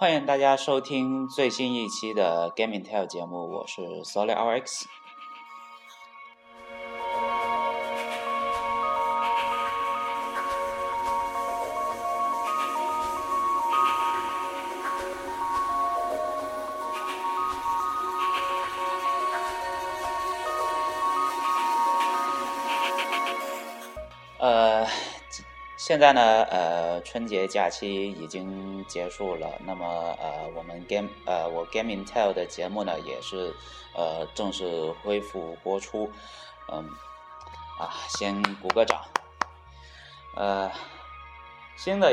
欢迎大家收听最新一期的 Gaming Tale 节目，我是 Solid RX。现在呢，呃，春节假期已经结束了，那么呃，我们 Game 呃，我 Game Intel 的节目呢，也是呃正式恢复播出，嗯，啊，先鼓个掌，呃，新的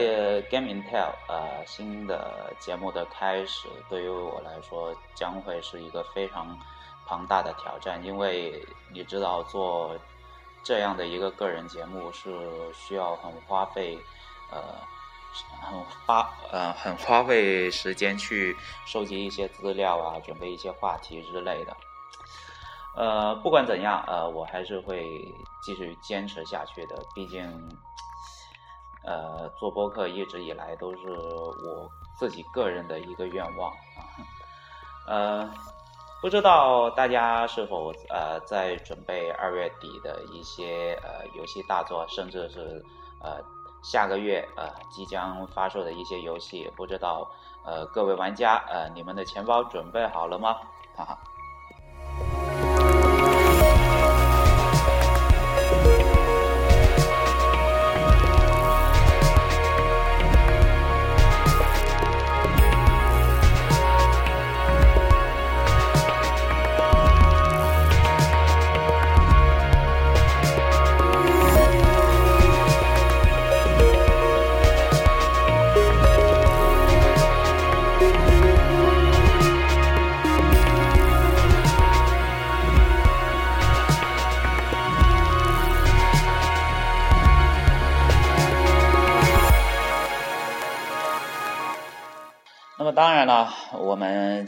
Game Intel，呃，新的节目的开始，对于我来说将会是一个非常庞大的挑战，因为你知道做。这样的一个个人节目是需要很花费，呃，很花呃很花费时间去收集一些资料啊，准备一些话题之类的。呃，不管怎样，呃，我还是会继续坚持下去的。毕竟，呃，做播客一直以来都是我自己个人的一个愿望啊，呃。不知道大家是否呃在准备二月底的一些呃游戏大作，甚至是呃下个月呃即将发售的一些游戏？不知道呃各位玩家呃你们的钱包准备好了吗？哈哈。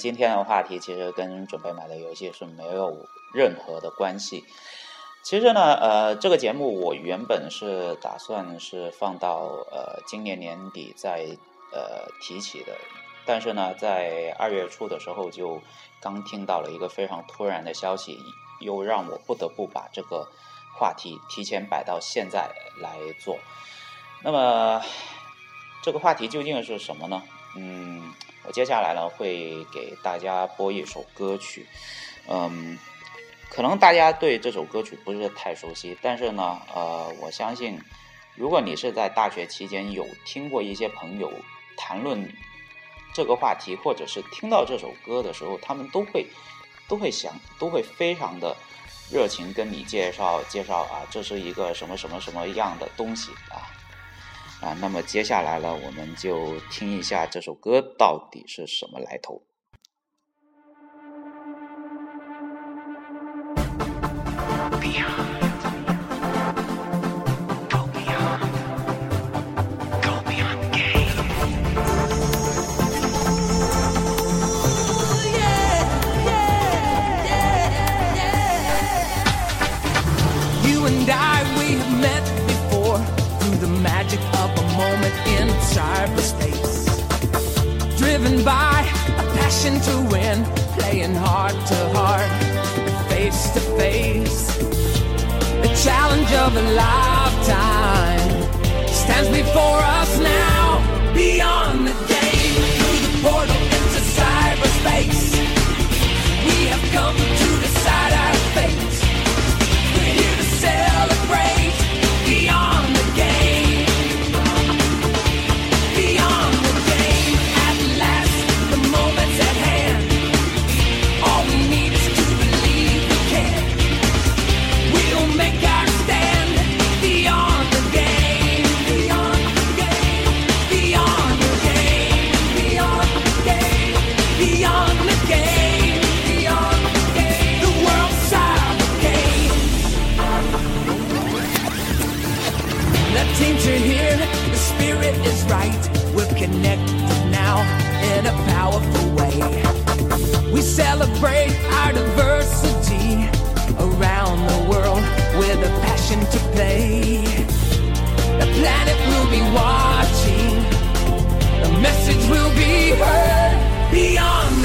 今天的话题其实跟准备买的游戏是没有任何的关系。其实呢，呃，这个节目我原本是打算是放到呃今年年底再呃提起的，但是呢，在二月初的时候就刚听到了一个非常突然的消息，又让我不得不把这个话题提前摆到现在来做。那么这个话题究竟是什么呢？嗯。接下来呢会给大家播一首歌曲，嗯，可能大家对这首歌曲不是太熟悉，但是呢，呃，我相信，如果你是在大学期间有听过一些朋友谈论这个话题，或者是听到这首歌的时候，他们都会都会想，都会非常的热情跟你介绍介绍啊，这是一个什么什么什么样的东西啊。啊，那么接下来呢，我们就听一下这首歌到底是什么来头。Of a lifetime. Stands before us now beyond the celebrate our diversity around the world with a passion to play. The planet will be watching, the message will be heard. 好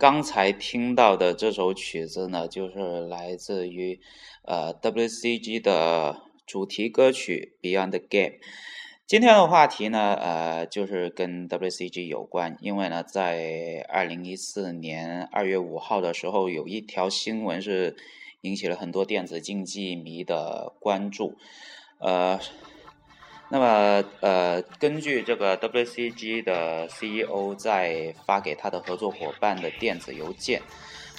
刚才听到的这首曲子呢，就是来自于呃 WCG 的主题歌曲《Beyond the Game》。今天的话题呢，呃，就是跟 WCG 有关，因为呢，在二零一四年二月五号的时候，有一条新闻是引起了很多电子竞技迷的关注，呃。那么，呃，根据这个 WCG 的 CEO 在发给他的合作伙伴的电子邮件，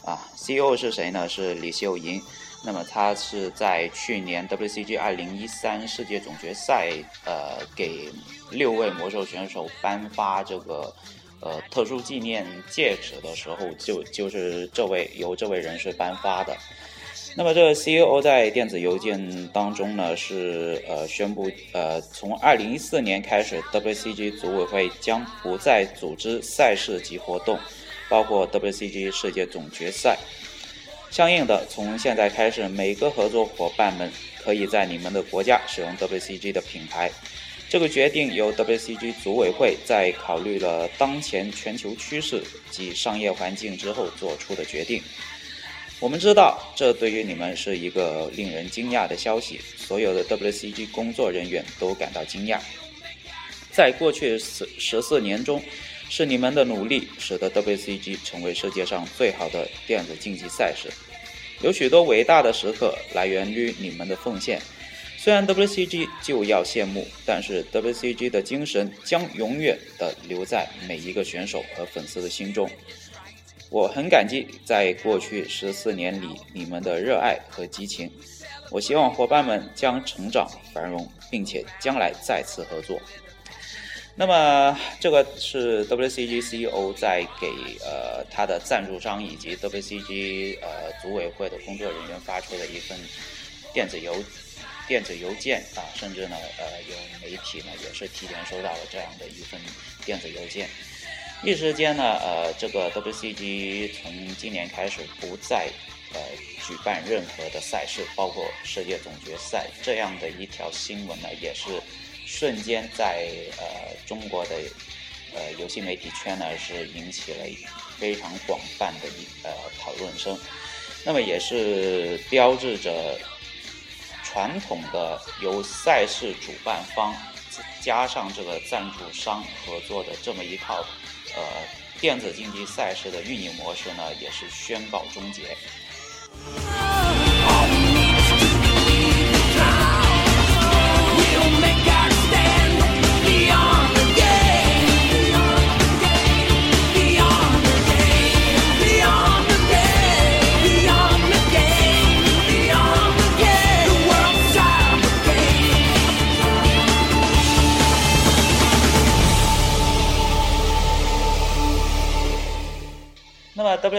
啊，CEO 是谁呢？是李秀莹。那么他是在去年 WCG 二零一三世界总决赛，呃，给六位魔兽选手颁发这个呃特殊纪念戒指的时候，就就是这位由这位人士颁发的。那么，这个 CEO 在电子邮件当中呢，是呃宣布，呃，从二零一四年开始，WCG 组委会将不再组织赛事及活动，包括 WCG 世界总决赛。相应的，从现在开始，每个合作伙伴们可以在你们的国家使用 WCG 的品牌。这个决定由 WCG 组委会在考虑了当前全球趋势及商业环境之后做出的决定。我们知道，这对于你们是一个令人惊讶的消息。所有的 WCG 工作人员都感到惊讶。在过去十十四年中，是你们的努力使得 WCG 成为世界上最好的电子竞技赛事。有许多伟大的时刻来源于你们的奉献。虽然 WCG 就要谢幕，但是 WCG 的精神将永远的留在每一个选手和粉丝的心中。我很感激在过去十四年里你们的热爱和激情。我希望伙伴们将成长繁荣，并且将来再次合作。那么，这个是 WCG CEO 在给呃他的赞助商以及 WCG 呃组委会的工作人员发出的一份电子邮电子邮件啊，甚至呢呃有媒体呢也是提前收到了这样的一份电子邮件。一时间呢，呃，这个 WCG 从今年开始不再呃举办任何的赛事，包括世界总决赛这样的一条新闻呢，也是瞬间在呃中国的呃游戏媒体圈呢是引起了非常广泛的一呃讨论声。那么也是标志着传统的由赛事主办方加上这个赞助商合作的这么一套。呃，电子竞技赛事的运营模式呢，也是宣告终结。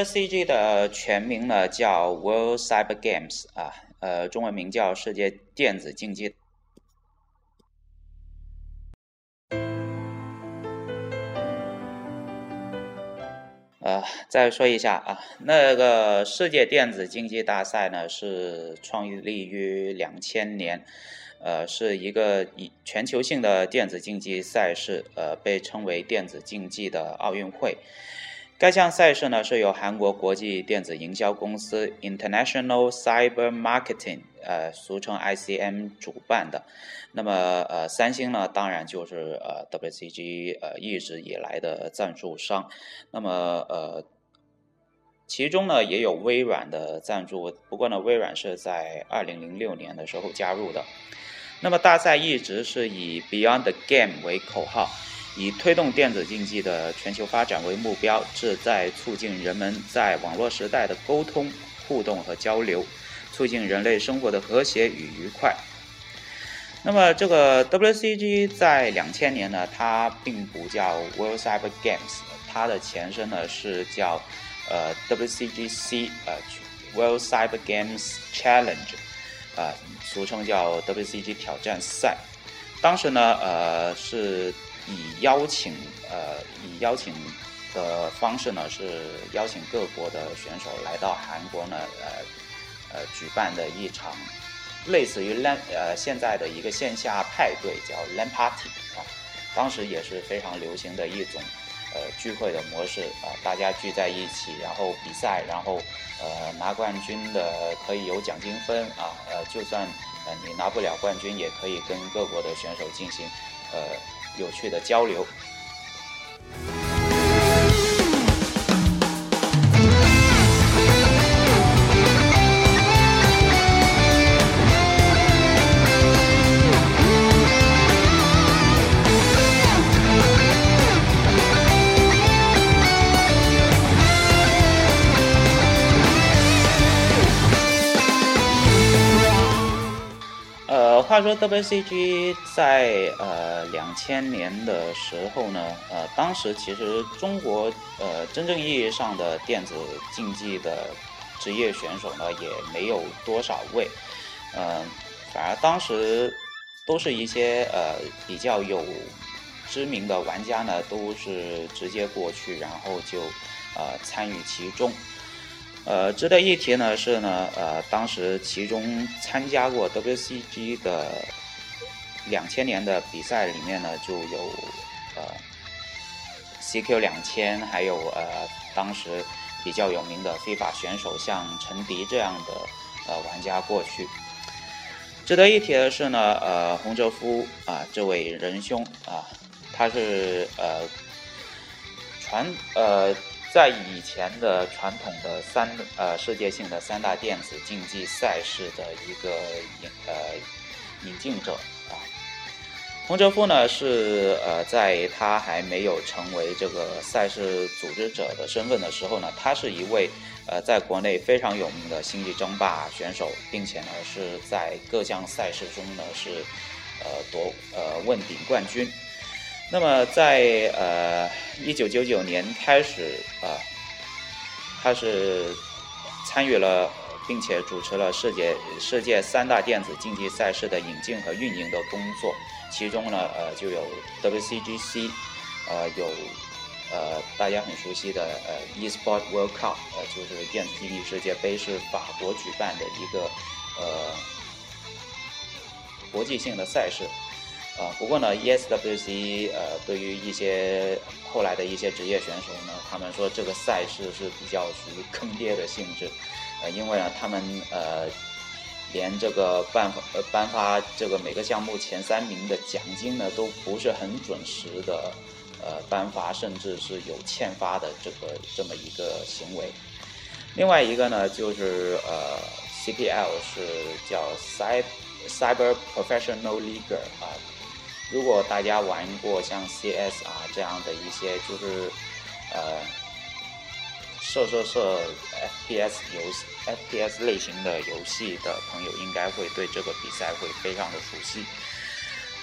C G 的全名呢叫 World Cyber Games 啊，呃，中文名叫世界电子竞技。呃，再说一下啊，那个世界电子竞技大赛呢是创立于两千年，呃，是一个以全球性的电子竞技赛事，呃，被称为电子竞技的奥运会。该项赛事呢是由韩国国际电子营销公司 International Cyber Marketing，呃，俗称 ICM 主办的。那么，呃，三星呢，当然就是呃 WCG 呃一直以来的赞助商。那么，呃，其中呢也有微软的赞助，不过呢，微软是在二零零六年的时候加入的。那么，大赛一直是以 Beyond the Game 为口号。以推动电子竞技的全球发展为目标，旨在促进人们在网络时代的沟通、互动和交流，促进人类生活的和谐与愉快。那么，这个 WCG 在两千年呢，它并不叫 World Cyber Games，它的前身呢是叫呃 WCGC，呃 World Cyber Games Challenge，啊，俗称叫 WCG 挑战赛。当时呢，呃是。以邀请呃，以邀请的方式呢，是邀请各国的选手来到韩国呢，呃呃举办的一场类似于 LAN 呃现在的一个线下派对，叫 LAN Party 啊，当时也是非常流行的一种呃聚会的模式啊，大家聚在一起，然后比赛，然后呃拿冠军的可以有奖金分啊，呃就算呃你拿不了冠军，也可以跟各国的选手进行呃有趣的交流。话说 WCG 在呃两千年的时候呢，呃，当时其实中国呃真正意义上的电子竞技的职业选手呢也没有多少位，嗯，反而当时都是一些呃比较有知名的玩家呢，都是直接过去，然后就呃参与其中。呃，值得一提呢是呢，呃，当时其中参加过 WCG 的两千年的比赛里面呢，就有呃 CQ 两千，还有呃当时比较有名的非法选手，像陈迪这样的呃玩家过去。值得一提的是呢，呃，洪哲夫啊，这位仁兄啊，他是呃传呃。在以前的传统的三呃世界性的三大电子竞技赛事的一个引呃引进者啊，洪哲夫呢是呃在他还没有成为这个赛事组织者的身份的时候呢，他是一位呃在国内非常有名的星际争霸选手，并且呢是在各项赛事中呢是呃夺呃问鼎冠军。那么在呃一九九九年开始啊，他是参与了并且主持了世界世界三大电子竞技赛事的引进和运营的工作，其中呢呃就有 WCGC，呃有呃大家很熟悉的呃 eSport World Cup，呃就是电子竞技世界杯是法国举办的一个呃国际性的赛事。啊，不过呢，ESWC 呃，对于一些后来的一些职业选手呢，他们说这个赛事是比较属于坑爹的性质，呃，因为呢，他们呃，连这个颁呃颁发这个每个项目前三名的奖金呢，都不是很准时的呃颁发，甚至是有欠发的这个这么一个行为。另外一个呢，就是呃，CPL 是叫 Cyber Cyber Professional League 啊。如果大家玩过像 CS 啊这样的一些就是呃射射射 FPS 游戏 FPS 类型的游戏的朋友，应该会对这个比赛会非常的熟悉。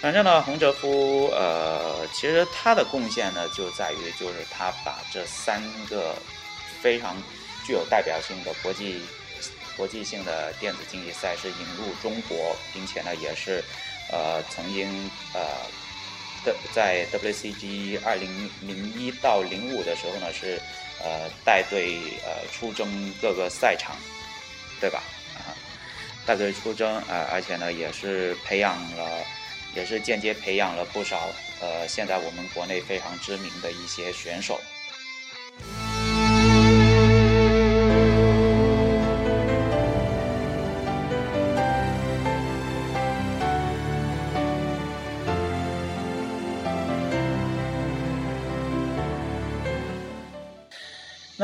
反正呢，洪哲夫呃，其实他的贡献呢就在于就是他把这三个非常具有代表性的国际国际性的电子竞技赛事引入中国，并且呢也是。呃，曾经呃的在 WCG 二零零一到零五的时候呢，是呃带队呃出征各个赛场，对吧？啊，带队出征啊，而且呢也是培养了，也是间接培养了不少呃现在我们国内非常知名的一些选手。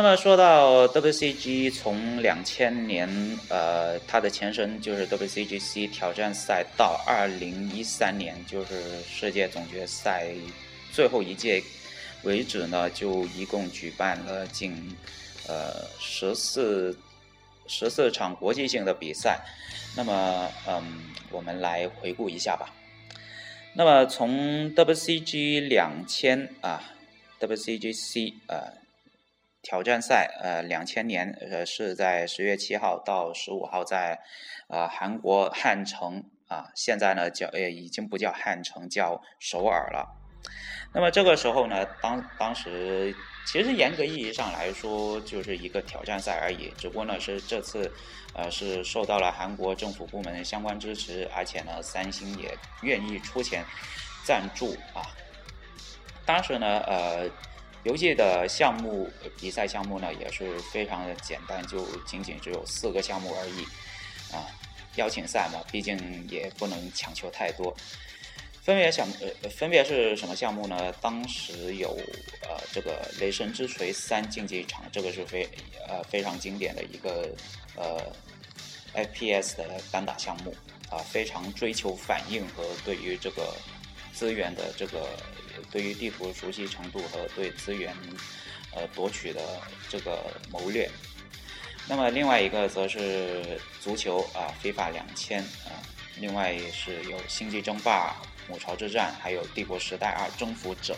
那么说到 WCG，从两千年，呃，它的前身就是 WCGC 挑战赛，到二零一三年，就是世界总决赛最后一届为止呢，就一共举办了近呃十四十四场国际性的比赛。那么，嗯，我们来回顾一下吧。那么从 WCG 两千啊，WCGC 啊。挑战赛，呃，两千年，呃，是在十月七号到十五号在，呃，韩国汉城啊，现在呢叫，呃，已经不叫汉城，叫首尔了。那么这个时候呢，当当时其实严格意义上来说，就是一个挑战赛而已，只不过呢是这次，呃，是受到了韩国政府部门相关支持，而且呢，三星也愿意出钱赞助啊。当时呢，呃。游戏的项目比赛项目呢也是非常的简单，就仅仅只有四个项目而已啊。邀请赛嘛，毕竟也不能强求太多。分别项呃分别是什么项目呢？当时有呃这个《雷神之锤三》竞技场，这个是非呃非常经典的一个呃 FPS 的单打项目啊，非常追求反应和对于这个资源的这个对于地图熟悉程度和对资源呃夺取的这个谋略。那么另外一个则是足球啊，非法两千啊，另外是有星际争霸。母巢之战，还有帝国时代二征服者。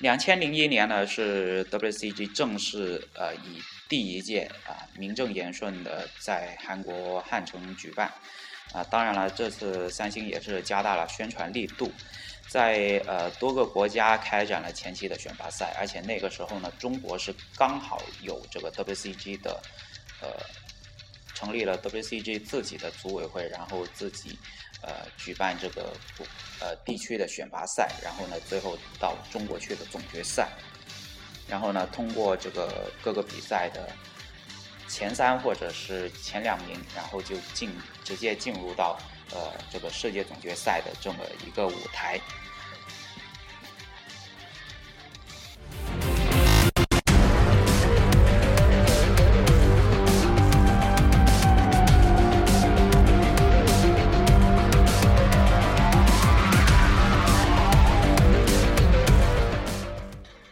两千零一年呢，是 WCG 正式呃以第一届啊名正言顺的在韩国汉城举办啊。当然了，这次三星也是加大了宣传力度，在呃多个国家开展了前期的选拔赛，而且那个时候呢，中国是刚好有这个 WCG 的呃成立了 WCG 自己的组委会，然后自己。呃，举办这个呃地区的选拔赛，然后呢，最后到中国去的总决赛，然后呢，通过这个各个比赛的前三或者是前两名，然后就进直接进入到呃这个世界总决赛的这么一个舞台。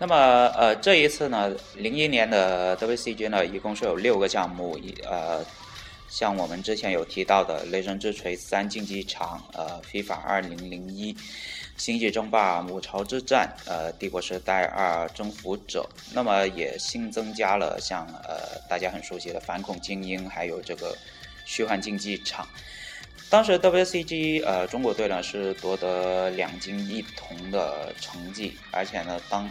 那么，呃，这一次呢，零一年的 WCG 呢，一共是有六个项目，一呃，像我们之前有提到的《雷神之锤三》竞技场，呃，《FIFA 二零零一》，《星际争霸：母巢之战》，呃，《帝国时代二：征服者》，那么也新增加了像呃大家很熟悉的《反恐精英》，还有这个《虚幻竞技场》。当时 WCG 呃中国队呢是夺得两金一铜的成绩，而且呢当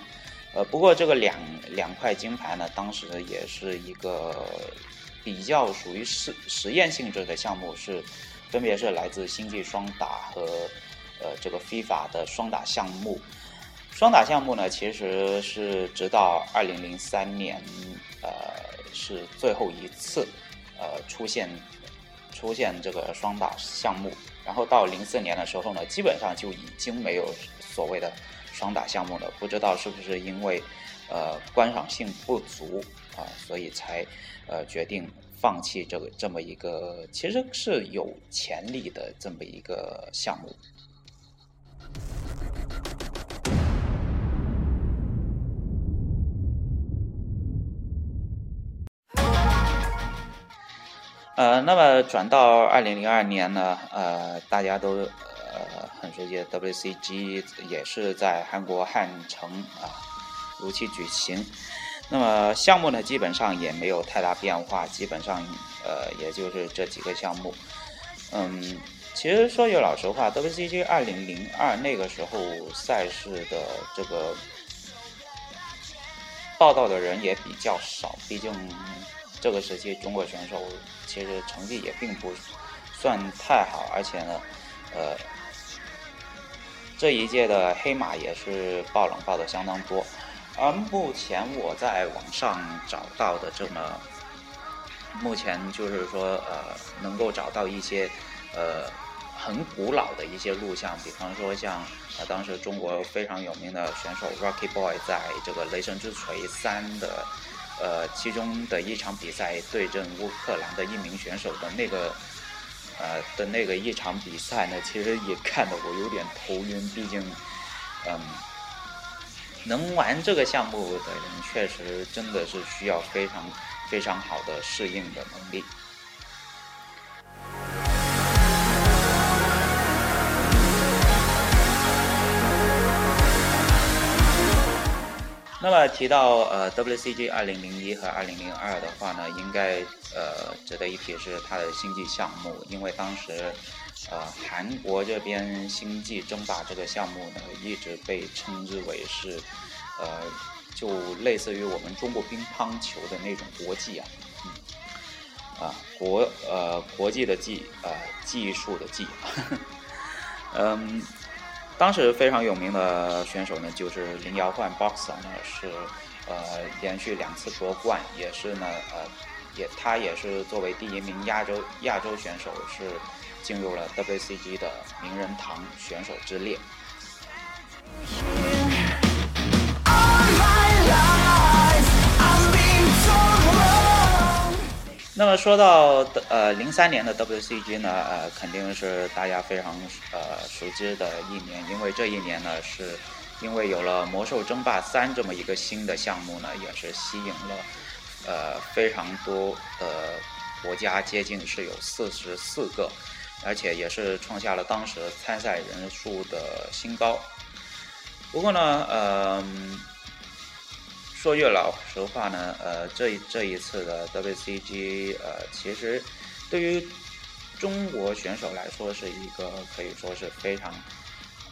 呃，不过这个两两块金牌呢，当时也是一个比较属于实实验性质的项目，是分别是来自星际双打和呃这个 FIFA 的双打项目。双打项目呢，其实是直到二零零三年呃是最后一次呃出现出现这个双打项目，然后到零四年的时候呢，基本上就已经没有所谓的。双打项目的不知道是不是因为，呃，观赏性不足啊，所以才呃决定放弃这个这么一个其实是有潜力的这么一个项目。呃，那么转到二零零二年呢，呃，大家都。呃，很熟悉的 WCG 也是在韩国汉城啊如期举行。那么项目呢，基本上也没有太大变化，基本上呃也就是这几个项目。嗯，其实说句老实话，WCG 二零零二那个时候赛事的这个报道的人也比较少，毕竟这个时期中国选手其实成绩也并不算太好，而且呢，呃。这一届的黑马也是爆冷爆的相当多，而目前我在网上找到的这么，目前就是说呃能够找到一些呃很古老的一些录像，比方说像呃当时中国非常有名的选手 Rocky Boy 在这个雷神之锤三的呃其中的一场比赛对阵乌克兰的一名选手的那个。呃的那个一场比赛呢，其实也看得我有点头晕。毕竟，嗯，能玩这个项目的人，确实真的是需要非常非常好的适应的能力。那么提到呃 WCG 二零零一和二零零二的话呢，应该呃值得一提是它的星际项目，因为当时呃韩国这边星际争霸这个项目呢，一直被称之为是呃就类似于我们中国乒乓球的那种国际啊，嗯啊国呃国际的技呃技术的技，嗯。当时非常有名的选手呢，就是林瑶焕 Boxer 呢，是呃连续两次夺冠，也是呢呃也他也是作为第一名亚洲亚洲选手，是进入了 WCG 的名人堂选手之列。那么说到呃零三年的 WCG 呢，呃肯定是大家非常呃熟知的一年，因为这一年呢是因为有了魔兽争霸三这么一个新的项目呢，也是吸引了呃非常多的国家，接近是有四十四个，而且也是创下了当时参赛人数的新高。不过呢，呃。说句老实话呢，呃，这这一次的 WCG，呃，其实对于中国选手来说是一个可以说是非常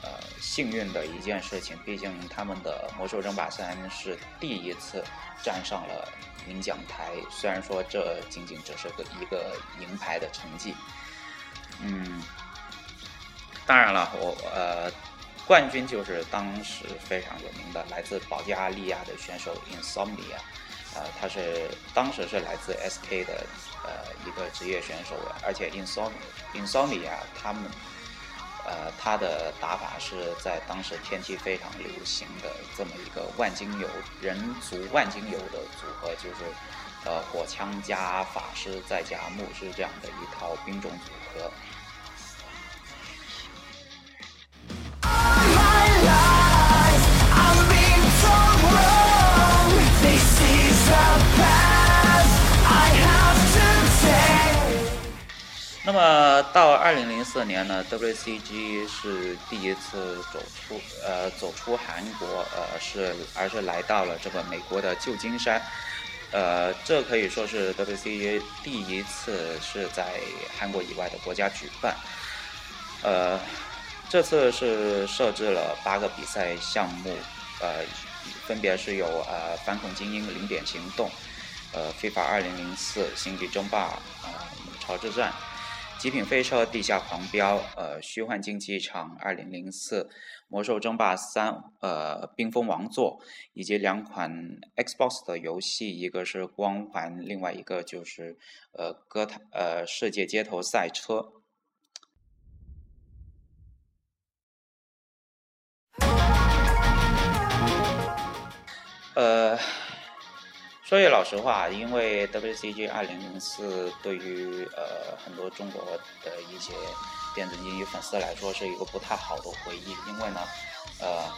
呃幸运的一件事情。毕竟他们的魔兽争霸三是第一次站上了领奖台，虽然说这仅仅只是个一个银牌的成绩。嗯，当然了，我呃。冠军就是当时非常有名的来自保加利亚的选手 Insomnia，呃，他是当时是来自 SK 的呃一个职业选手，而且 Insom Insomnia 他们呃他的打法是在当时天气非常流行的这么一个万金油人族万金油的组合，就是呃火枪加法师再加牧师这样的一套兵种组合。那么到二零零四年呢，WCG 是第一次走出呃走出韩国呃是而是来到了这个美国的旧金山，呃这可以说是 WCG 第一次是在韩国以外的国家举办，呃这次是设置了八个比赛项目，呃分别是有呃反恐精英零点行动，呃非法二零零四星际争霸呃潮之战。极品飞车、地下狂飙、呃，虚幻竞技场、二零零四、魔兽争霸三、呃，冰封王座，以及两款 Xbox 的游戏，一个是光环，另外一个就是呃，歌坛呃，世界街头赛车。呃。说句老实话，因为 WCG 2004对于呃很多中国的一些电子竞技粉丝来说是一个不太好的回忆，因为呢，呃，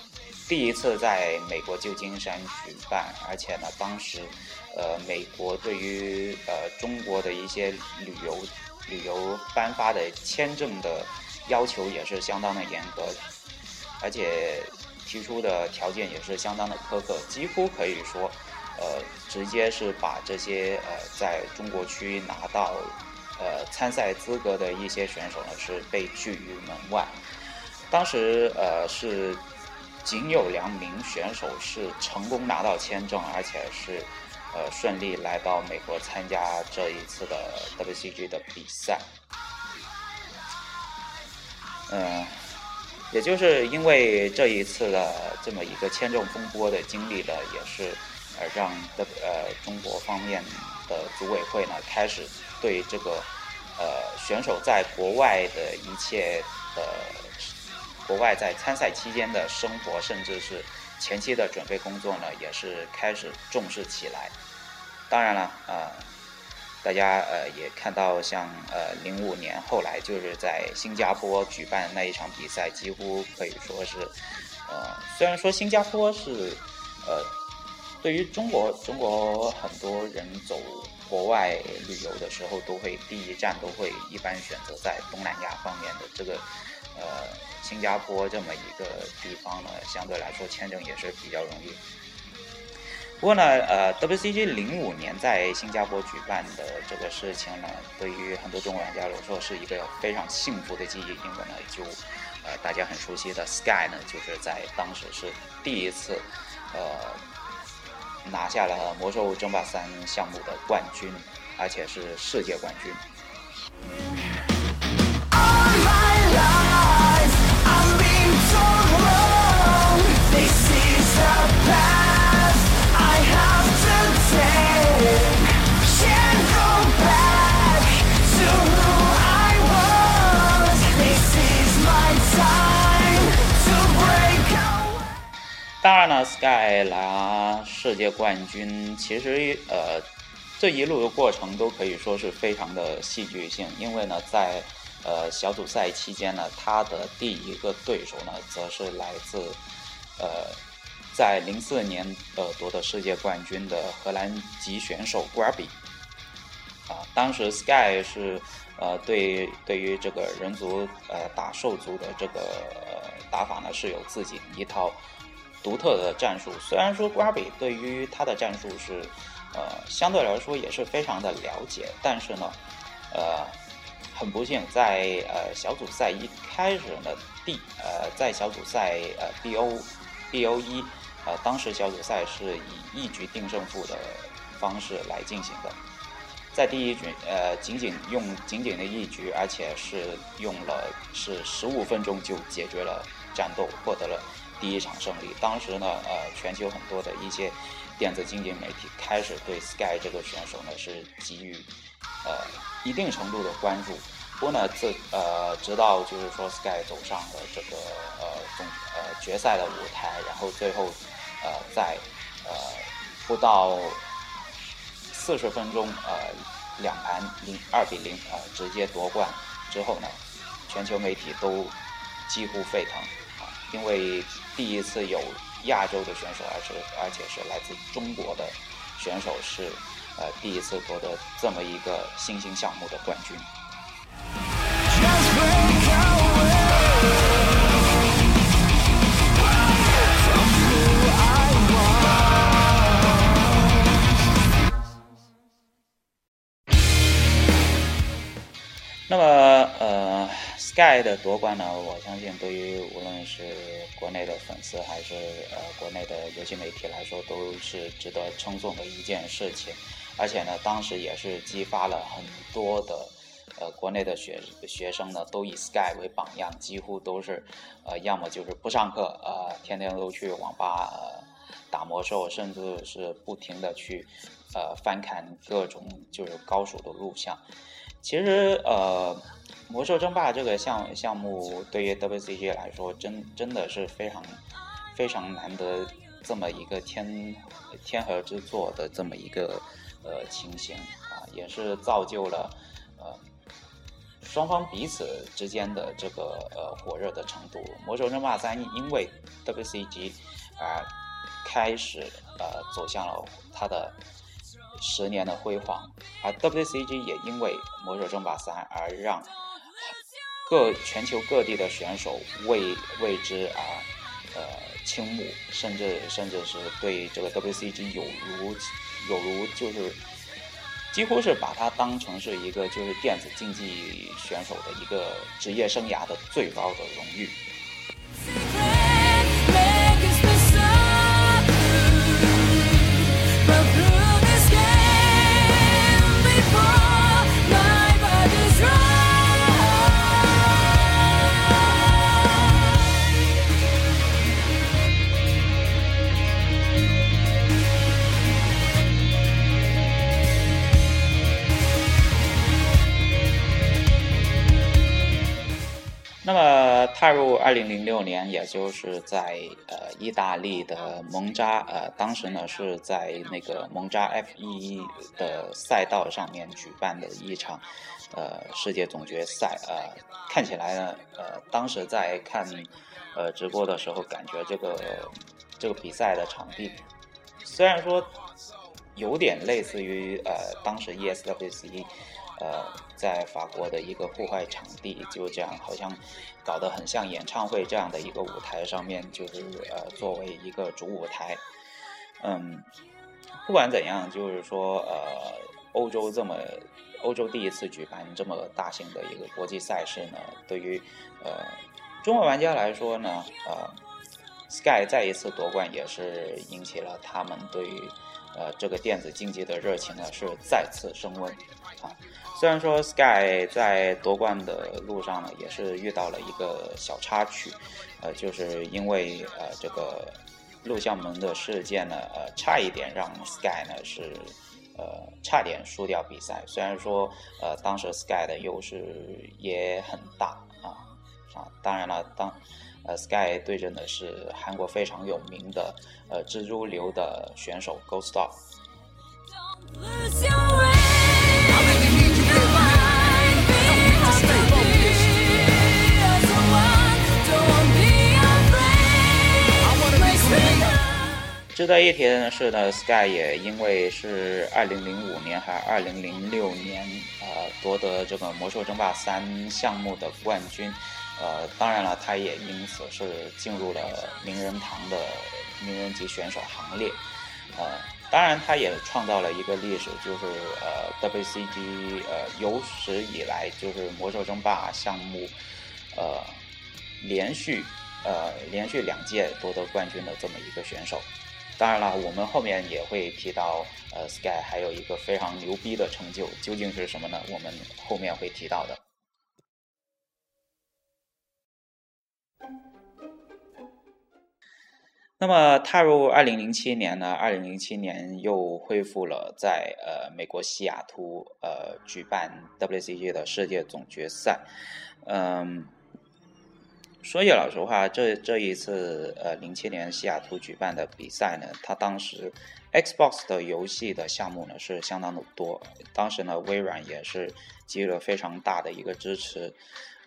第一次在美国旧金山举办，而且呢，当时呃美国对于呃中国的一些旅游旅游颁发的签证的要求也是相当的严格，而且提出的条件也是相当的苛刻，几乎可以说。呃，直接是把这些呃在中国区拿到呃参赛资格的一些选手呢，是被拒于门外。当时呃是仅有两名选手是成功拿到签证，而且是呃顺利来到美国参加这一次的 WCG 的比赛。嗯，也就是因为这一次的这么一个签证风波的经历呢，也是。而让的呃中国方面的组委会呢，开始对这个呃选手在国外的一切的国外在参赛期间的生活，甚至是前期的准备工作呢，也是开始重视起来。当然了，啊，大家呃也看到，像呃零五年后来就是在新加坡举办那一场比赛，几乎可以说是呃虽然说新加坡是呃。对于中国，中国很多人走国外旅游的时候，都会第一站都会一般选择在东南亚方面的这个，呃，新加坡这么一个地方呢，相对来说签证也是比较容易。不过呢，呃，WCG 零五年在新加坡举办的这个事情呢，对于很多中国玩家来说是一个非常幸福的记忆，因为呢，就呃大家很熟悉的 Sky 呢，就是在当时是第一次，呃。拿下了魔兽争霸三项目的冠军，而且是世界冠军。当然了 Sky 拿世界冠军，其实呃这一路的过程都可以说是非常的戏剧性，因为呢在呃小组赛期间呢，他的第一个对手呢，则是来自呃在零四年呃夺得世界冠军的荷兰籍选手 g r a b y。啊，当时 Sky 是呃对对于这个人族呃打兽族的这个打法呢是有自己一套独特的战术。虽然说 Grabby 对于他的战术是呃相对来说也是非常的了解，但是呢呃很不幸在呃小组赛一开始呢，D 呃在小组赛呃 BO BO 一呃当时小组赛是以一局定胜负的方式来进行的。在第一局，呃，仅仅用仅仅的一局，而且是用了是十五分钟就解决了战斗，获得了第一场胜利。当时呢，呃，全球很多的一些电子竞技媒体开始对 Sky 这个选手呢是给予呃一定程度的关注。不过呢，这呃，直到就是说 Sky 走上了这个呃总呃决赛的舞台，然后最后呃在呃不到。四十分钟，呃，两盘零二比零，呃，直接夺冠之后呢，全球媒体都几乎沸腾，因为第一次有亚洲的选手，而且而且是来自中国的选手是呃第一次夺得这么一个新兴项目的冠军。那么，呃，Sky 的夺冠呢，我相信对于无论是国内的粉丝还是呃国内的游戏媒体来说，都是值得称颂的一件事情。而且呢，当时也是激发了很多的呃国内的学学生呢，都以 Sky 为榜样，几乎都是呃要么就是不上课，呃天天都去网吧呃打魔兽，甚至是不停的去呃翻看各种就是高手的录像。其实，呃，魔兽争霸这个项项目对于 WCG 来说，真真的是非常非常难得这么一个天天河之作的这么一个呃情形啊，也是造就了呃双方彼此之间的这个呃火热的程度。魔兽争霸三因为 WCG 而开始呃走向了它的。十年的辉煌，而 WCG 也因为《魔兽争霸三》而让各全球各地的选手为为之而呃倾慕，甚至甚至是对这个 WCG 有如有如就是几乎是把它当成是一个就是电子竞技选手的一个职业生涯的最高的荣誉。二零零六年，也就是在呃意大利的蒙扎，呃当时呢是在那个蒙扎 F 一的赛道上面举办的一场呃世界总决赛，呃看起来呢，呃当时在看呃直播的时候，感觉这个这个比赛的场地虽然说有点类似于呃当时 ESWC。呃，在法国的一个户外场地，就这样好像搞得很像演唱会这样的一个舞台上面，就是呃作为一个主舞台。嗯，不管怎样，就是说呃，欧洲这么欧洲第一次举办这么大型的一个国际赛事呢，对于呃中国玩家来说呢，呃，Sky 再一次夺冠也是引起了他们对于呃这个电子竞技的热情呢，是再次升温啊。虽然说 Sky 在夺冠的路上呢，也是遇到了一个小插曲，呃，就是因为呃这个录像门的事件呢，呃，差一点让 Sky 呢是呃差点输掉比赛。虽然说呃当时 Sky 的优势也很大啊啊，当然了，当呃，Sky 对阵的是韩国非常有名的呃蜘蛛流的选手 Ghost Dog。值得一提的是呢，Sky 也因为是二零零五年还是二零零六年，呃，夺得这个魔兽争霸三项目的冠军，呃，当然了，他也因此是进入了名人堂的名人级选手行列，呃，当然，他也创造了一个历史，就是呃，WCG 呃有史以来就是魔兽争霸项目，呃，连续呃连续两届夺得冠军的这么一个选手。当然了，我们后面也会提到，呃，Sky 还有一个非常牛逼的成就，究竟是什么呢？我们后面会提到的。那么踏入二零零七年呢？二零零七年又恢复了在呃美国西雅图呃举办 WCG 的世界总决赛，嗯。说句老实话，这这一次呃，零七年西雅图举办的比赛呢，它当时 Xbox 的游戏的项目呢是相当的多，当时呢微软也是给予了非常大的一个支持。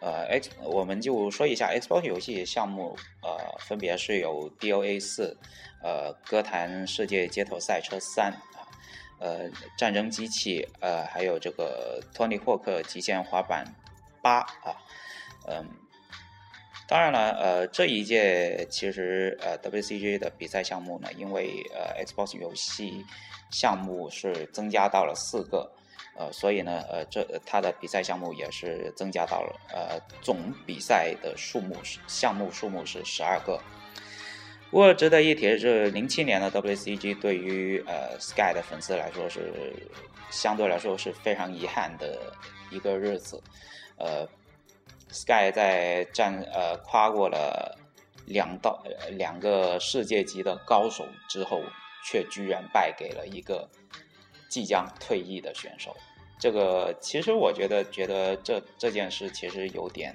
呃，X 我们就说一下 Xbox 游戏项目，呃，分别是有 DOA 四，呃，歌坛世界街头赛车三啊，呃，战争机器，呃，还有这个托尼霍克极限滑板八啊，嗯。当然了，呃，这一届其实呃 WCG 的比赛项目呢，因为呃 Xbox 游戏项目是增加到了四个，呃，所以呢，呃，这他的比赛项目也是增加到了，呃，总比赛的数目是项目数目是十二个。不过值得一提的是，零七年的 WCG 对于呃 Sky 的粉丝来说是相对来说是非常遗憾的一个日子，呃。Sky 在战呃跨过了两道两个世界级的高手之后，却居然败给了一个即将退役的选手。这个其实我觉得，觉得这这件事其实有点，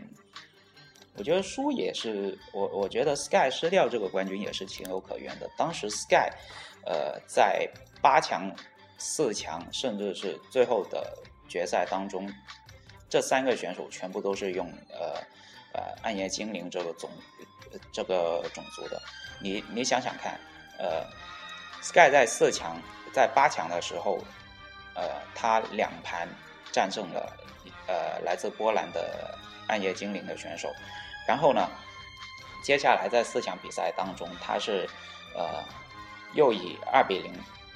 我觉得输也是我我觉得 Sky 失掉这个冠军也是情有可原的。当时 Sky 呃在八强、四强，甚至是最后的决赛当中。这三个选手全部都是用呃呃暗夜精灵这个种这个种族的，你你想想看，呃，Sky 在四强在八强的时候，呃，他两盘战胜了呃来自波兰的暗夜精灵的选手，然后呢，接下来在四强比赛当中，他是呃又以二比零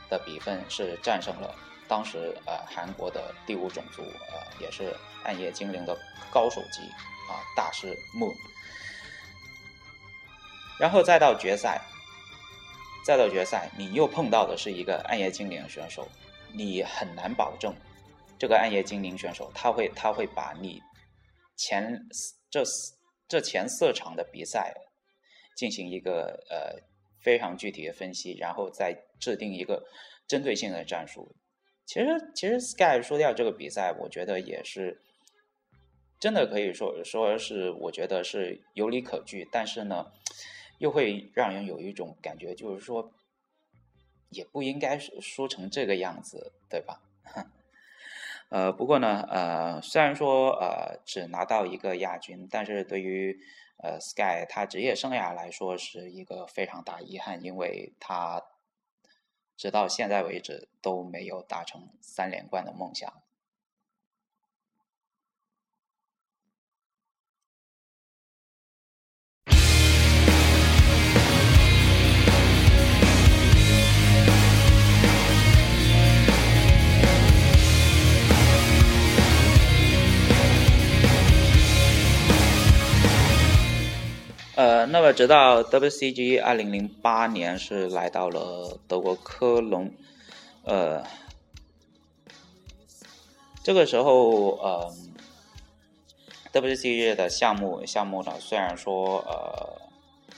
的比分是战胜了。当时呃，韩国的第五种族呃，也是暗夜精灵的高手级啊，大师穆。然后再到决赛，再到决赛，你又碰到的是一个暗夜精灵选手，你很难保证这个暗夜精灵选手他会他会把你前这这前四场的比赛进行一个呃非常具体的分析，然后再制定一个针对性的战术。其实，其实 Sky 输掉这个比赛，我觉得也是真的可以说说是，我觉得是有理可据。但是呢，又会让人有一种感觉，就是说也不应该输成这个样子，对吧？呃，不过呢，呃，虽然说呃只拿到一个亚军，但是对于呃 Sky 他职业生涯来说是一个非常大遗憾，因为他。直到现在为止都没有达成三连冠的梦想。呃，那么直到 WCG 二零零八年是来到了德国科隆，呃，这个时候，呃，WCG 的项目项目呢，虽然说呃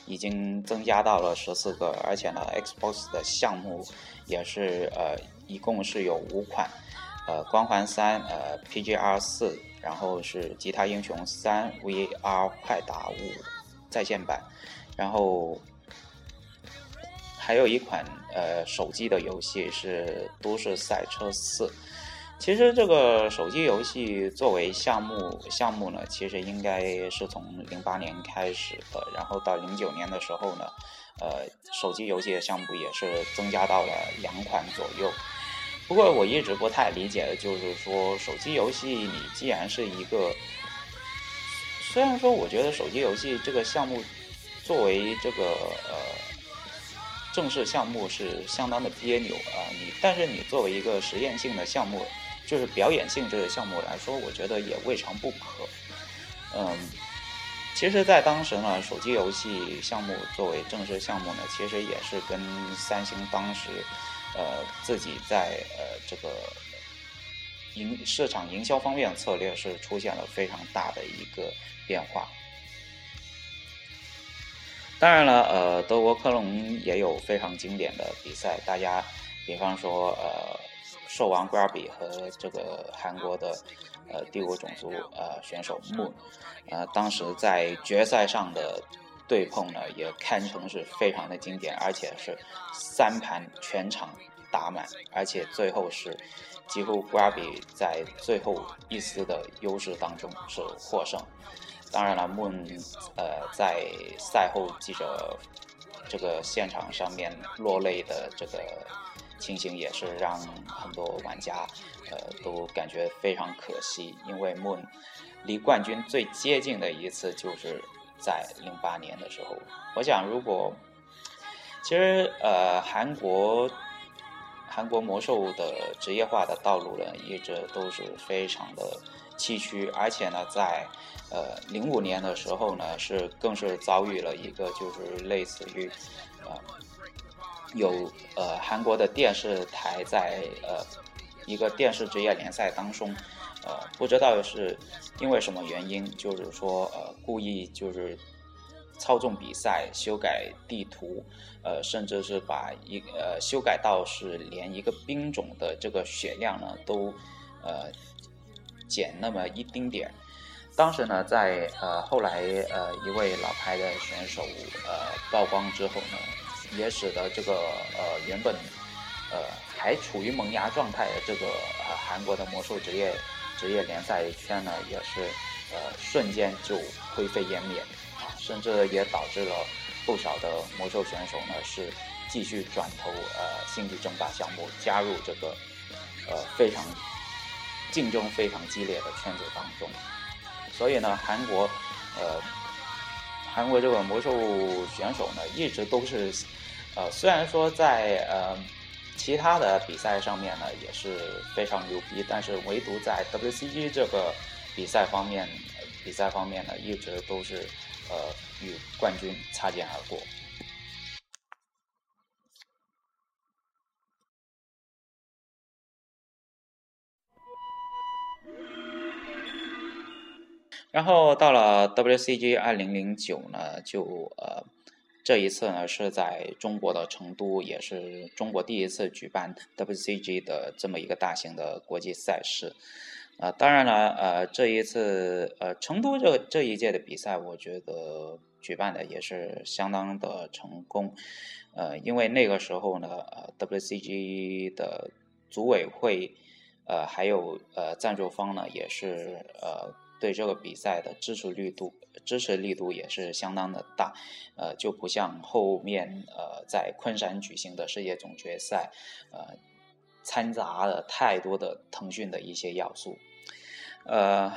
已经增加到了十四个，而且呢，Xbox 的项目也是呃一共是有五款，呃，光环三，呃，PGR 四，然后是吉他英雄三，VR 快打五。在线版，然后还有一款呃手机的游戏是《都市赛车四》。其实这个手机游戏作为项目项目呢，其实应该是从零八年开始的，然后到零九年的时候呢，呃，手机游戏的项目也是增加到了两款左右。不过我一直不太理解的就是说，手机游戏你既然是一个，虽然说我觉得手机游戏这个项目作为这个呃正式项目是相当的别扭啊，你但是你作为一个实验性的项目。就是表演性质的项目来说，我觉得也未尝不可。嗯，其实，在当时呢，手机游戏项目作为正式项目呢，其实也是跟三星当时，呃，自己在呃这个营市场营销方面策略是出现了非常大的一个变化。当然了，呃，德国科隆也有非常经典的比赛，大家比方说，呃。兽王瓜比和这个韩国的呃第五种族呃选手穆呃当时在决赛上的对碰呢，也堪称是非常的经典，而且是三盘全场打满，而且最后是几乎瓜比在最后一丝的优势当中是获胜。当然了，Moon 呃在赛后记者这个现场上面落泪的这个。情形也是让很多玩家，呃，都感觉非常可惜，因为 Moon 离冠军最接近的一次就是在零八年的时候。我想，如果其实呃，韩国韩国魔兽的职业化的道路呢，一直都是非常的崎岖，而且呢，在呃零五年的时候呢，是更是遭遇了一个就是类似于呃。有呃，韩国的电视台在呃一个电视职业联赛当中，呃，不知道是因为什么原因，就是说呃故意就是操纵比赛、修改地图，呃，甚至是把一呃修改到是连一个兵种的这个血量呢都呃减那么一丁点。当时呢，在呃后来呃一位老牌的选手呃曝光之后呢。也使得这个呃原本呃还处于萌芽状态的这个呃韩国的魔兽职业职业联赛圈呢，也是呃瞬间就灰飞烟灭，甚至也导致了不少的魔兽选手呢是继续转投呃星际争霸项目，加入这个呃非常竞争非常激烈的圈子当中。所以呢，韩国呃。韩国这个魔兽选手呢，一直都是，呃，虽然说在呃其他的比赛上面呢也是非常牛逼，但是唯独在 WCG 这个比赛方面，比赛方面呢，一直都是呃与冠军擦肩而过。然后到了 WCG 二零零九呢，就呃这一次呢是在中国的成都，也是中国第一次举办 WCG 的这么一个大型的国际赛事。啊，当然了，呃，这一次呃成都这这一届的比赛，我觉得举办的也是相当的成功。呃，因为那个时候呢，呃 WCG 的组委会，呃还有呃赞助方呢，也是呃。对这个比赛的支持力度，支持力度也是相当的大，呃，就不像后面呃在昆山举行的世界总决赛，呃，掺杂了太多的腾讯的一些要素，呃，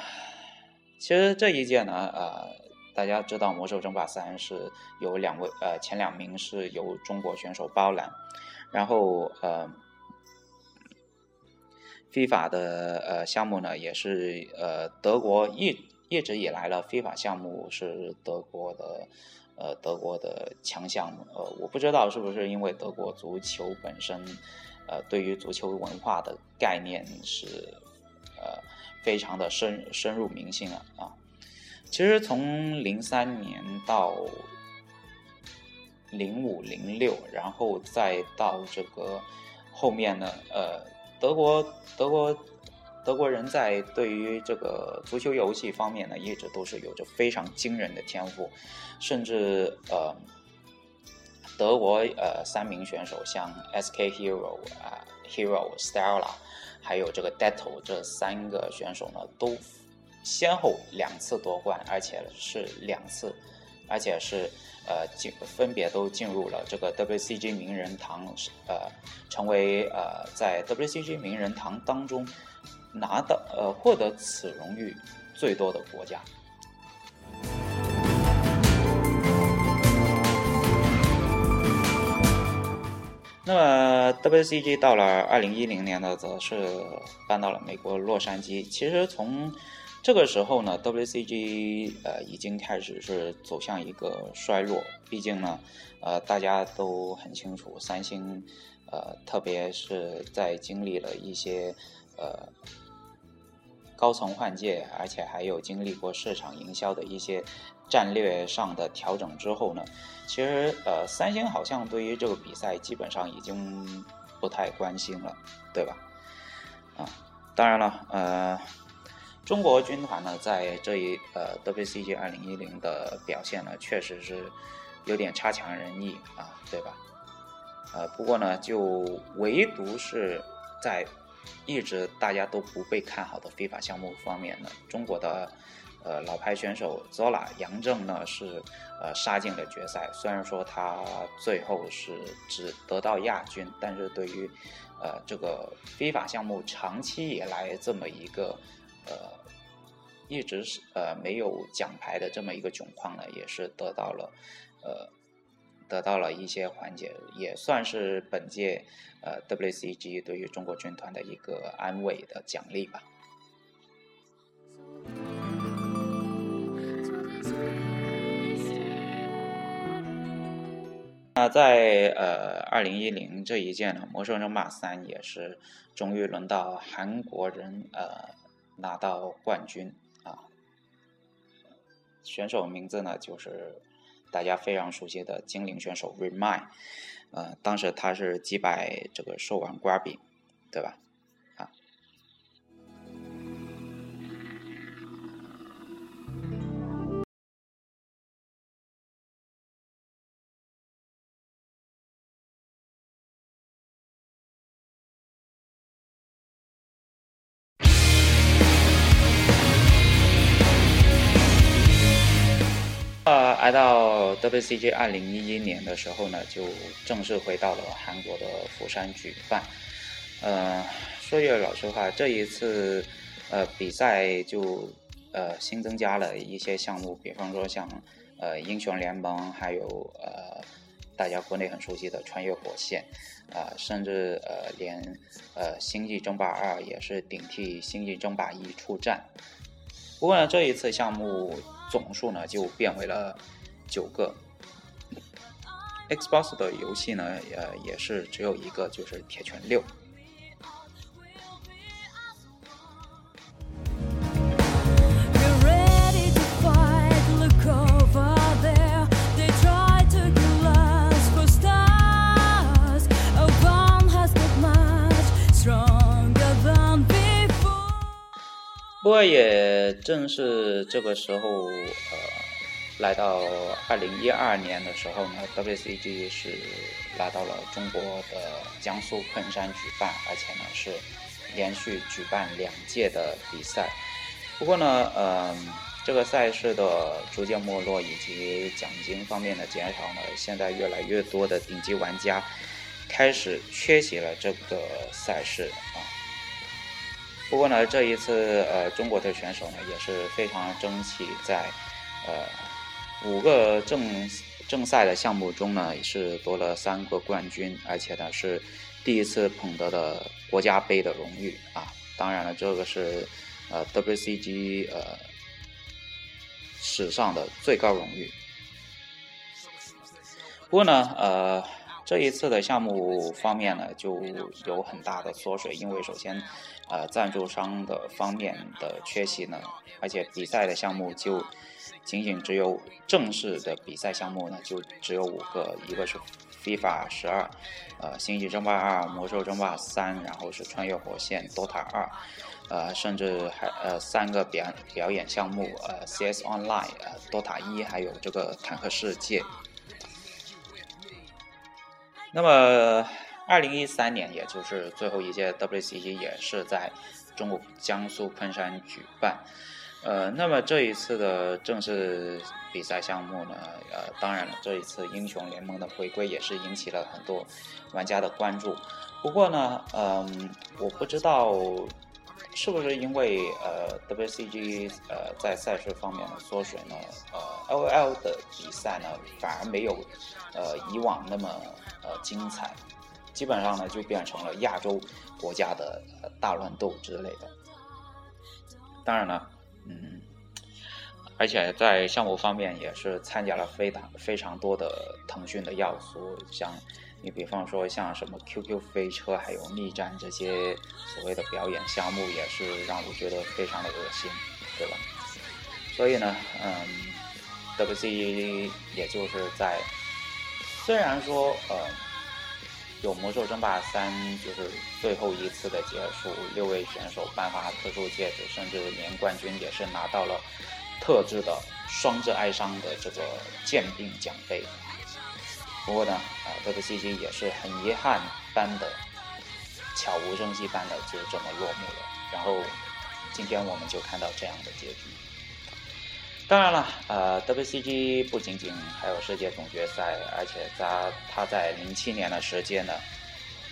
其实这一届呢，呃，大家知道《魔兽争霸三》是有两位，呃，前两名是由中国选手包揽，然后呃。非法的呃项目呢，也是呃德国一一直以来的非法项目是德国的呃德国的强项呃我不知道是不是因为德国足球本身呃对于足球文化的概念是呃非常的深深入民心了啊，其实从零三年到零五零六，然后再到这个后面呢呃。德国德国德国人在对于这个足球游戏方面呢，一直都是有着非常惊人的天赋，甚至呃，德国呃三名选手像 SK Hero 啊 Hero Stella，还有这个 Detto 这三个选手呢，都先后两次夺冠，而且是两次，而且是呃进分别都进入了这个 WCG 名人堂，呃，成为呃在 WCG 名人堂当中。拿到呃获得此荣誉最多的国家。那么 WCG 到了二零一零年呢，则是搬到了美国洛杉矶。其实从这个时候呢，WCG 呃已经开始是走向一个衰落。毕竟呢，呃大家都很清楚，三星呃特别是在经历了一些呃。高层换届，而且还有经历过市场营销的一些战略上的调整之后呢，其实呃，三星好像对于这个比赛基本上已经不太关心了，对吧？啊，当然了，呃，中国军团呢，在这一呃 WCG 二零一零的表现呢，确实是有点差强人意啊，对吧？呃，不过呢，就唯独是在。一直大家都不被看好的非法项目方面呢，中国的呃老牌选手 Zola 杨正呢是呃杀进了决赛。虽然说他最后是只得到亚军，但是对于呃这个非法项目长期以来这么一个呃一直是呃没有奖牌的这么一个窘况呢，也是得到了呃。得到了一些缓解，也算是本届呃 WCG 对于中国军团的一个安慰的奖励吧。那在呃二零一零这一届呢，魔兽争霸三也是终于轮到韩国人呃拿到冠军啊，选手名字呢就是。大家非常熟悉的精灵选手 Remind，呃，当时他是击败这个兽王瓜比，对吧？啊，来到 WCG 二零一一年的时候呢，就正式回到了韩国的釜山举办。呃，说句老实话，这一次呃比赛就呃新增加了一些项目，比方说像呃英雄联盟，还有呃大家国内很熟悉的穿越火线，啊，甚至呃连呃星际争霸二也是顶替星际争霸一出战。不过呢，这一次项目。总数呢就变为了九个。Xbox 的游戏呢，呃，也是只有一个，就是铁拳六。不过也正是这个时候，呃，来到二零一二年的时候呢，WCG 是来到了中国的江苏昆山举办，而且呢是连续举办两届的比赛。不过呢，呃，这个赛事的逐渐没落以及奖金方面的减少呢，现在越来越多的顶级玩家开始缺席了这个赛事啊。不过呢，这一次呃，中国的选手呢也是非常争气，在呃五个正正赛的项目中呢，也是夺了三个冠军，而且呢是第一次捧得的国家杯的荣誉啊。当然了，这个是呃 WCG 呃史上的最高荣誉。不过呢，呃。这一次的项目方面呢，就有很大的缩水，因为首先，呃，赞助商的方面的缺席呢，而且比赛的项目就仅仅只有正式的比赛项目呢，就只有五个，一个是 FIFA 十二，呃，星际争霸二、魔兽争霸三，然后是穿越火线、DOTA 二，呃，甚至还呃三个表表演项目，呃，CS Online，呃，DOTA 一，还有这个坦克世界。那么，二零一三年，也就是最后一届 WCG，也是在中国江苏昆山举办。呃，那么这一次的正式比赛项目呢，呃，当然了，这一次英雄联盟的回归也是引起了很多玩家的关注。不过呢，嗯，我不知道是不是因为呃 WCG 呃在赛事方面的缩水呢，呃 LOL 的比赛呢反而没有呃以往那么呃精彩，基本上呢就变成了亚洲国家的大乱斗之类的。当然了。嗯，而且在项目方面也是参加了非常非常多的腾讯的要素，像你比方说像什么 QQ 飞车，还有逆战这些所谓的表演项目，也是让我觉得非常的恶心，对吧？所以呢，嗯，WC 也就是在虽然说呃。有魔兽争霸三，就是最后一次的结束，六位选手颁发特殊戒指，甚至连冠军也是拿到了特制的双之哀伤的这个鉴定奖杯。不过呢，啊，WCG 也是很遗憾般的，悄无声息般的就这么落幕了。然后今天我们就看到这样的结局。当然了，呃，WCG 不仅仅还有世界总决赛，而且它它在零七年的时间呢，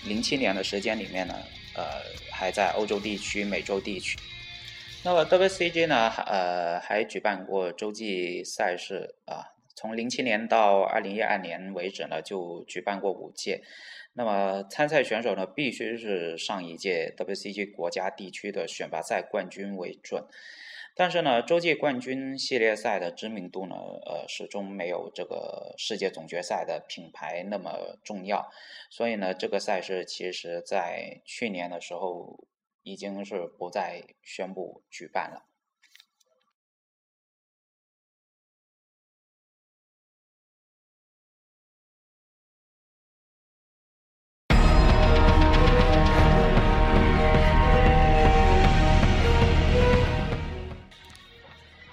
零七年的时间里面呢，呃，还在欧洲地区、美洲地区。那么 WCG 呢，呃，还举办过洲际赛事啊，从零七年到二零一二年为止呢，就举办过五届。那么参赛选手呢，必须是上一届 WCG 国家地区的选拔赛冠军为准。但是呢，洲际冠军系列赛的知名度呢，呃，始终没有这个世界总决赛的品牌那么重要。所以呢，这个赛事其实在去年的时候已经是不再宣布举办了。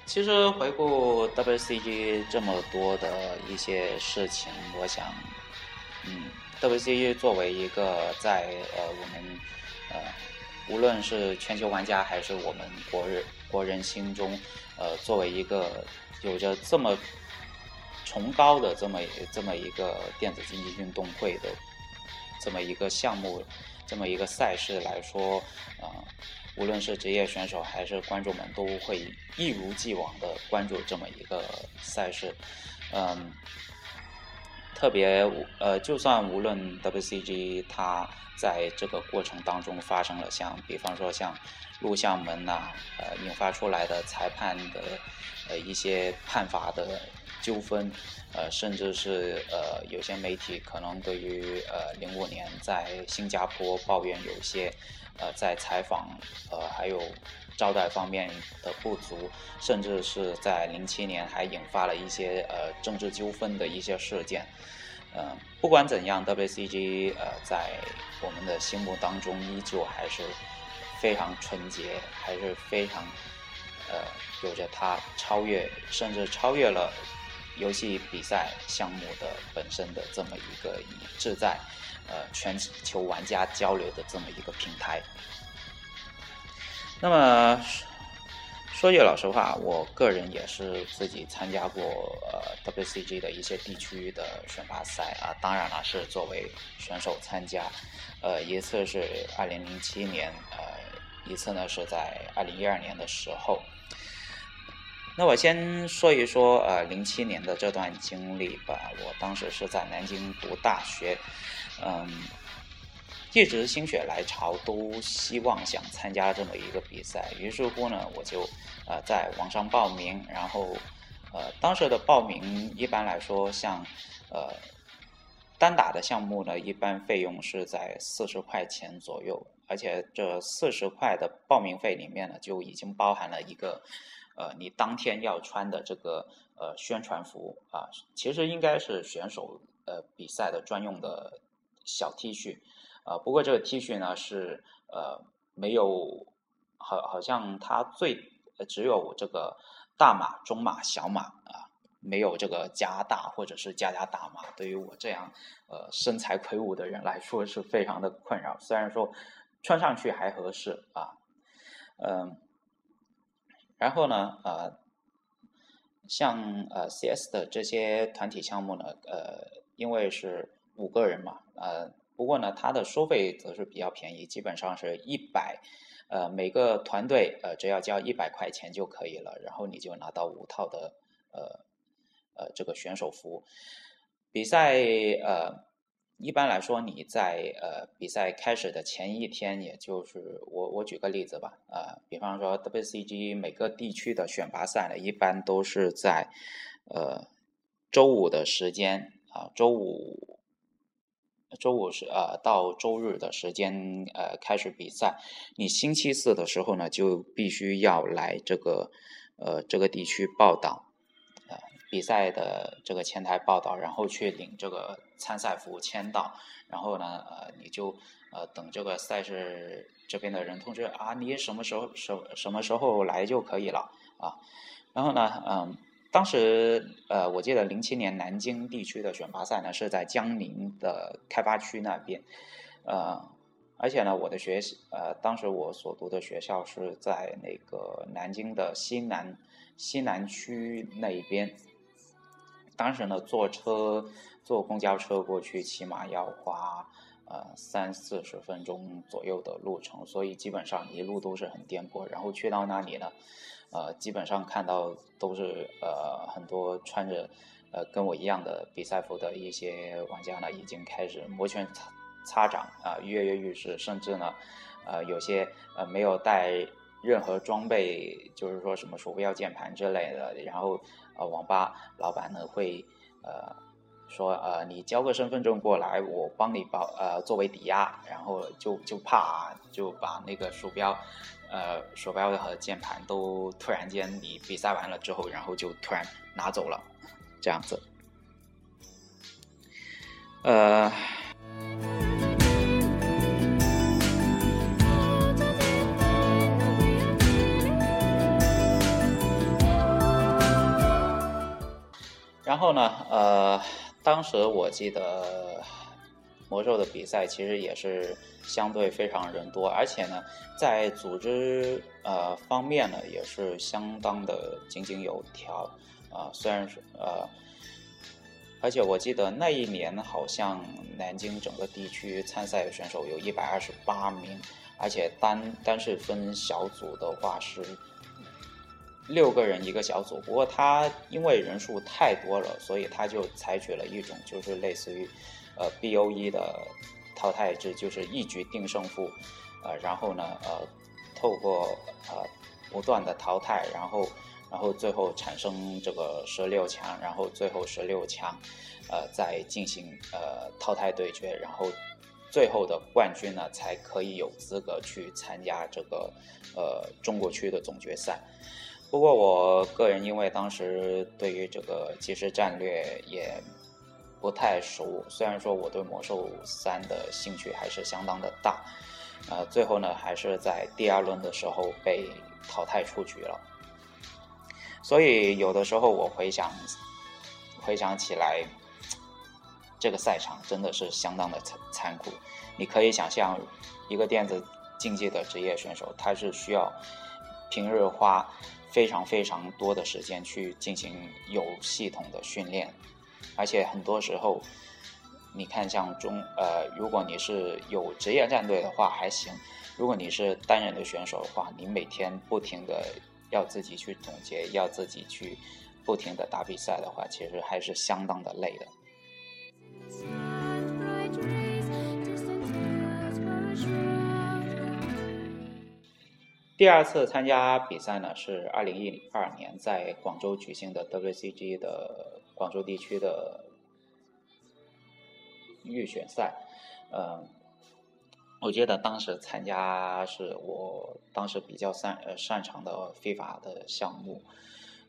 其实回顾 WCG 这么多的一些事情，我想，嗯，WCG 作为一个在呃我们呃无论是全球玩家还是我们国人国人心中，呃作为一个有着这么崇高的这么这么一个电子竞技运动会的这么一个项目，这么一个赛事来说，啊。无论是职业选手还是观众们，都会一如既往的关注这么一个赛事。嗯，特别呃，就算无论 WCG 它在这个过程当中发生了像，比方说像录像门呐，呃，引发出来的裁判的呃一些判罚的纠纷，呃，甚至是呃有些媒体可能对于呃零五年在新加坡抱怨有些。呃，在采访，呃，还有招待方面的不足，甚至是在零七年还引发了一些呃政治纠纷的一些事件。呃，不管怎样，WCG 呃在我们的心目当中依旧还是非常纯洁，还是非常呃有着它超越，甚至超越了游戏比赛项目的本身的这么一个以志在。呃，全球玩家交流的这么一个平台。那么说句老实话，我个人也是自己参加过呃 WCG 的一些地区的选拔赛啊，当然了，是作为选手参加。呃，一次是二零零七年，呃，一次呢是在二零一二年的时候。那我先说一说呃零七年的这段经历吧。我当时是在南京读大学。嗯，一直心血来潮，都希望想参加这么一个比赛。于是乎呢，我就呃在网上报名，然后呃当时的报名一般来说，像呃单打的项目呢，一般费用是在四十块钱左右，而且这四十块的报名费里面呢，就已经包含了一个呃你当天要穿的这个呃宣传服啊，其实应该是选手。呃比赛的专用的小 T 恤，呃，不过这个 T 恤呢是呃没有，好好像它最只有这个大码、中码、小码啊，没有这个加大或者是加加大码。对于我这样呃身材魁梧的人来说是非常的困扰。虽然说穿上去还合适啊，嗯，然后呢，呃。像呃 CS 的这些团体项目呢，呃，因为是五个人嘛，呃，不过呢，它的收费则是比较便宜，基本上是一百，呃，每个团队呃只要交一百块钱就可以了，然后你就拿到五套的呃呃这个选手服，比赛呃。一般来说，你在呃比赛开始的前一天，也就是我我举个例子吧，呃，比方说 WCG 每个地区的选拔赛呢，一般都是在呃周五的时间啊，周五周五是呃到周日的时间呃开始比赛，你星期四的时候呢，就必须要来这个呃这个地区报道。呃比赛的这个前台报道，然后去领这个参赛服签到，然后呢，呃，你就呃等这个赛事这边的人通知啊，你什么时候什什么时候来就可以了啊。然后呢，嗯，当时呃，我记得零七年南京地区的选拔赛呢是在江宁的开发区那边，呃，而且呢，我的学习呃，当时我所读的学校是在那个南京的西南西南区那一边。当时呢，坐车坐公交车过去，起码要花呃三四十分钟左右的路程，所以基本上一路都是很颠簸。然后去到那里呢，呃，基本上看到都是呃很多穿着呃跟我一样的比赛服的一些玩家呢，已经开始摩拳擦擦掌啊，跃跃欲试，甚至呢，呃，有些呃没有带任何装备，就是说什么鼠标、键盘之类的，然后。呃，网吧老板呢会呃说呃你交个身份证过来，我帮你保呃作为抵押，然后就就怕就把那个鼠标呃鼠标和键盘都突然间你比赛完了之后，然后就突然拿走了，这样子，呃。然后呢，呃，当时我记得魔兽的比赛其实也是相对非常人多，而且呢，在组织呃方面呢也是相当的井井有条啊。虽然是呃，而且我记得那一年好像南京整个地区参赛的选手有一百二十八名，而且单单是分小组的话是。六个人一个小组，不过他因为人数太多了，所以他就采取了一种就是类似于，呃，B O E 的淘汰制，就是一局定胜负，呃，然后呢，呃，透过呃不断的淘汰，然后然后最后产生这个十六强，然后最后十六强，呃，再进行呃淘汰对决，然后最后的冠军呢才可以有资格去参加这个呃中国区的总决赛。不过我个人因为当时对于这个即时战略也不太熟，虽然说我对魔兽三的兴趣还是相当的大，呃，最后呢还是在第二轮的时候被淘汰出局了。所以有的时候我回想回想起来，这个赛场真的是相当的残残酷。你可以想象一个电子竞技的职业选手，他是需要平日花。非常非常多的时间去进行有系统的训练，而且很多时候，你看像中呃，如果你是有职业战队的话还行，如果你是单人的选手的话，你每天不停的要自己去总结，要自己去不停的打比赛的话，其实还是相当的累的。第二次参加比赛呢，是二零一二年在广州举行的 WCG 的广州地区的预选赛。嗯，我觉得当时参加是我当时比较擅呃擅长的非法的项目。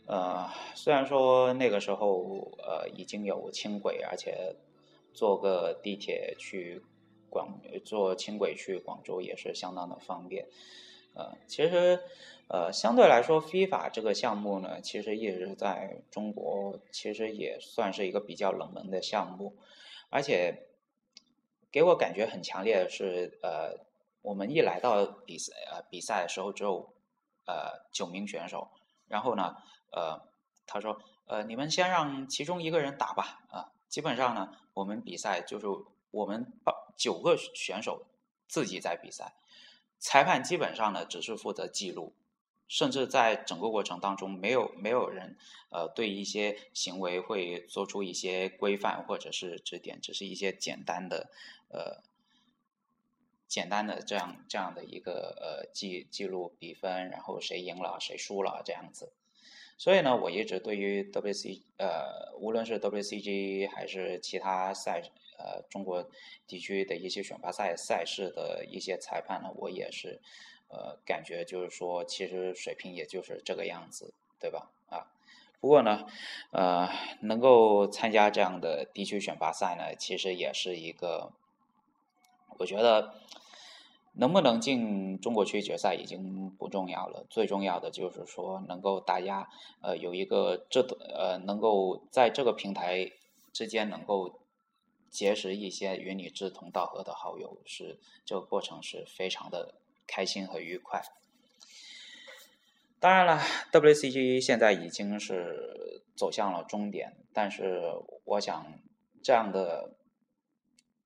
呃，虽然说那个时候呃已经有轻轨，而且坐个地铁去广，坐轻轨去广州也是相当的方便。呃，其实呃相对来说，非法这个项目呢，其实一直在中国其实也算是一个比较冷门的项目，而且给我感觉很强烈的是，呃，我们一来到比赛呃比赛的时候只有呃九名选手，然后呢，呃，他说，呃，你们先让其中一个人打吧，啊。基本上呢，我们比赛就是我们八九个选手自己在比赛，裁判基本上呢只是负责记录，甚至在整个过程当中没有没有人呃对一些行为会做出一些规范或者是指点，只是一些简单的呃简单的这样这样的一个呃记记录比分，然后谁赢了谁输了这样子。所以呢，我一直对于 WC 呃，无论是 WCG 还是其他赛呃中国地区的一些选拔赛赛事的一些裁判呢，我也是呃感觉就是说，其实水平也就是这个样子，对吧？啊，不过呢，呃，能够参加这样的地区选拔赛呢，其实也是一个，我觉得。能不能进中国区决赛已经不重要了，最重要的就是说能够大家呃有一个这呃能够在这个平台之间能够结识一些与你志同道合的好友，是这个过程是非常的开心和愉快。当然了，WCG 现在已经是走向了终点，但是我想这样的。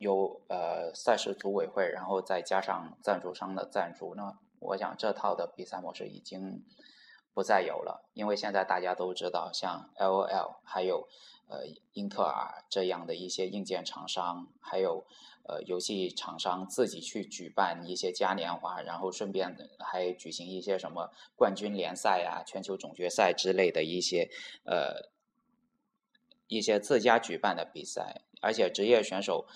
有呃赛事组委会，然后再加上赞助商的赞助呢，我想这套的比赛模式已经不再有了，因为现在大家都知道，像 LOL 还有呃英特尔这样的一些硬件厂商，还有呃游戏厂商自己去举办一些嘉年华，然后顺便还举行一些什么冠军联赛啊、全球总决赛之类的一些呃一些自家举办的比赛，而且职业选手。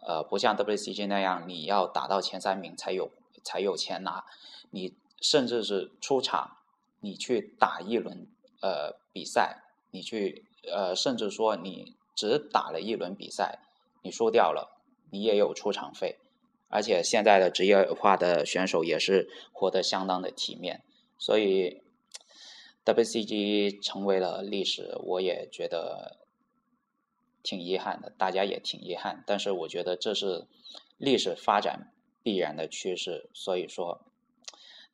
呃，不像 WCG 那样，你要打到前三名才有才有钱拿，你甚至是出场，你去打一轮呃比赛，你去呃，甚至说你只打了一轮比赛，你输掉了，你也有出场费，而且现在的职业化的选手也是活得相当的体面，所以 WCG 成为了历史，我也觉得。挺遗憾的，大家也挺遗憾，但是我觉得这是历史发展必然的趋势，所以说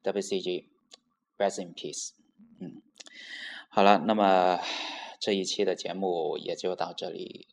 WCG，WCG，rest in peace。嗯，好了，那么这一期的节目也就到这里，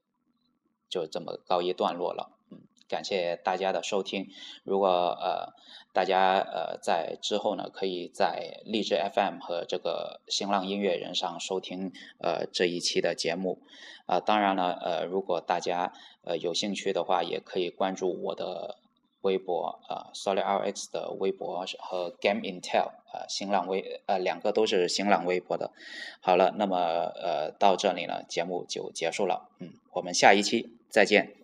就这么告一段落了。嗯。感谢大家的收听。如果呃大家呃在之后呢，可以在荔枝 FM 和这个新浪音乐人上收听呃这一期的节目。啊，当然了，呃如果大家呃有兴趣的话，也可以关注我的微博啊，SolidRX 的微博和 Game Intel 啊，新浪微呃两个都是新浪微博的。好了，那么呃到这里呢，节目就结束了。嗯，我们下一期再见。